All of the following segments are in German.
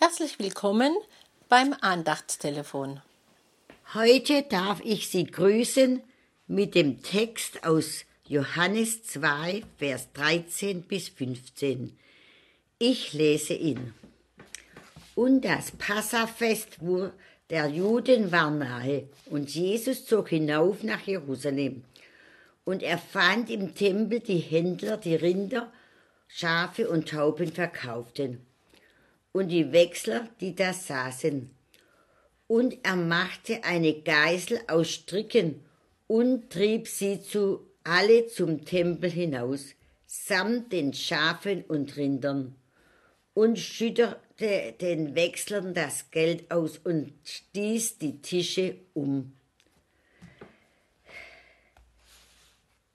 Herzlich willkommen beim Andachtstelefon. Heute darf ich Sie grüßen mit dem Text aus Johannes 2, Vers 13 bis 15. Ich lese ihn. Und das Passafest der Juden war nahe, und Jesus zog hinauf nach Jerusalem. Und er fand im Tempel die Händler, die Rinder, Schafe und Tauben verkauften und die Wechsler, die da saßen. Und er machte eine Geißel aus Stricken und trieb sie zu alle zum Tempel hinaus, samt den Schafen und Rindern, und schütterte den Wechslern das Geld aus und stieß die Tische um.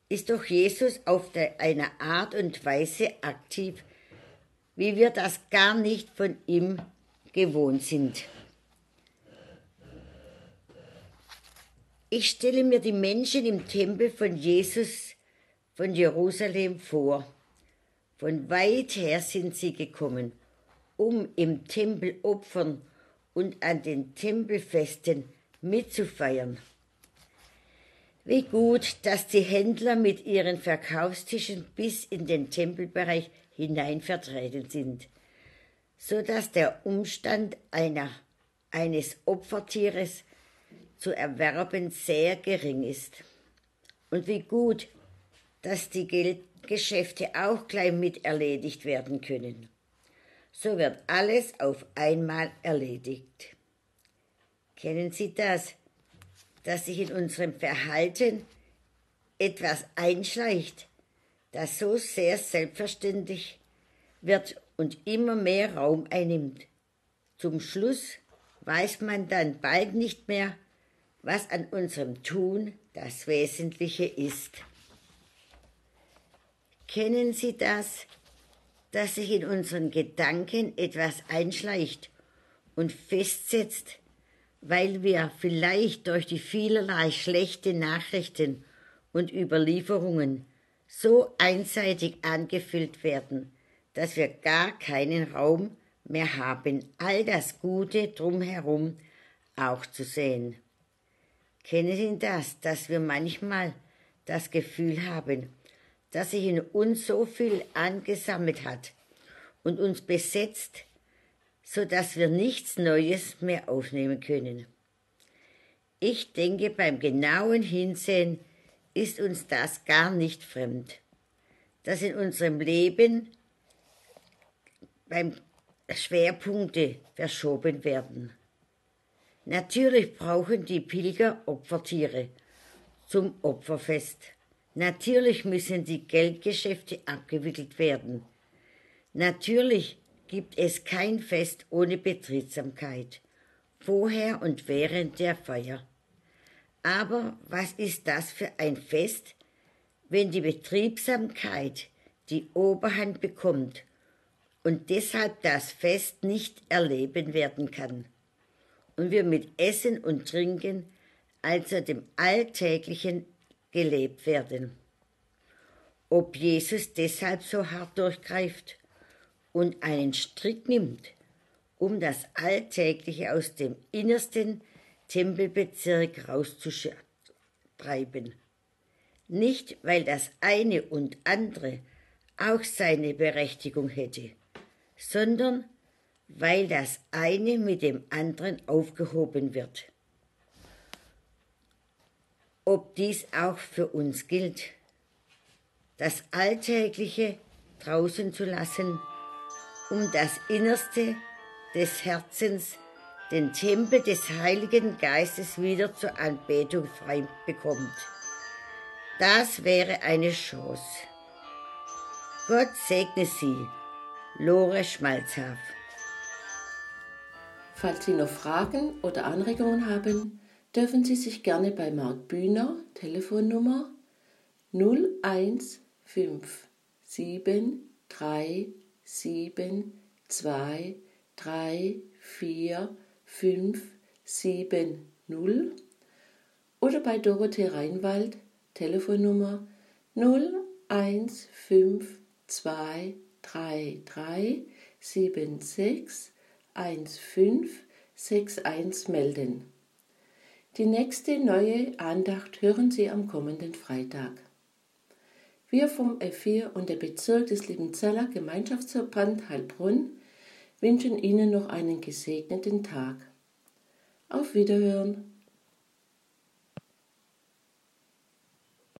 Ist doch Jesus auf eine Art und Weise aktiv, wie wir das gar nicht von ihm gewohnt sind. Ich stelle mir die Menschen im Tempel von Jesus von Jerusalem vor. Von weit her sind sie gekommen, um im Tempel opfern und an den Tempelfesten mitzufeiern. Wie gut, dass die Händler mit ihren Verkaufstischen bis in den Tempelbereich hinein vertreten sind, so dass der Umstand einer, eines Opfertieres zu erwerben sehr gering ist. Und wie gut, dass die Geldgeschäfte auch gleich mit erledigt werden können. So wird alles auf einmal erledigt. Kennen Sie das, dass sich in unserem Verhalten etwas einschleicht, das so sehr selbstverständlich wird und immer mehr Raum einnimmt. Zum Schluss weiß man dann bald nicht mehr, was an unserem Tun das Wesentliche ist. Kennen Sie das, dass sich in unseren Gedanken etwas einschleicht und festsetzt, weil wir vielleicht durch die vielerlei schlechte Nachrichten und Überlieferungen so einseitig angefüllt werden, dass wir gar keinen Raum mehr haben, all das Gute drumherum auch zu sehen. Kennen Sie das, dass wir manchmal das Gefühl haben, dass sich in uns so viel angesammelt hat und uns besetzt, so dass wir nichts Neues mehr aufnehmen können. Ich denke, beim genauen Hinsehen ist uns das gar nicht fremd, dass in unserem Leben beim Schwerpunkte verschoben werden. Natürlich brauchen die Pilger Opfertiere zum Opferfest. Natürlich müssen die Geldgeschäfte abgewickelt werden. Natürlich gibt es kein Fest ohne Betriebsamkeit, vorher und während der Feier. Aber was ist das für ein Fest, wenn die Betriebsamkeit die Oberhand bekommt und deshalb das Fest nicht erleben werden kann und wir mit Essen und Trinken, also dem Alltäglichen, gelebt werden. Ob Jesus deshalb so hart durchgreift und einen Strick nimmt, um das Alltägliche aus dem Innersten Tempelbezirk rauszutreiben. Nicht, weil das eine und andere auch seine Berechtigung hätte, sondern weil das eine mit dem anderen aufgehoben wird. Ob dies auch für uns gilt, das Alltägliche draußen zu lassen, um das Innerste des Herzens den Tempel des Heiligen Geistes wieder zur Anbetung frei bekommt. Das wäre eine Chance. Gott segne Sie, Lore Schmalzhaf. Falls Sie noch Fragen oder Anregungen haben, dürfen Sie sich gerne bei Marc Bühner, Telefonnummer 015737234 570 oder bei Dorothee Reinwald Telefonnummer 015233376 1561 melden. Die nächste neue Andacht hören Sie am kommenden Freitag. Wir vom F4 und der Bezirk des Liebenzeller Gemeinschaftsverband Heilbrunn wünschen Ihnen noch einen gesegneten Tag. Auf Wiederhören!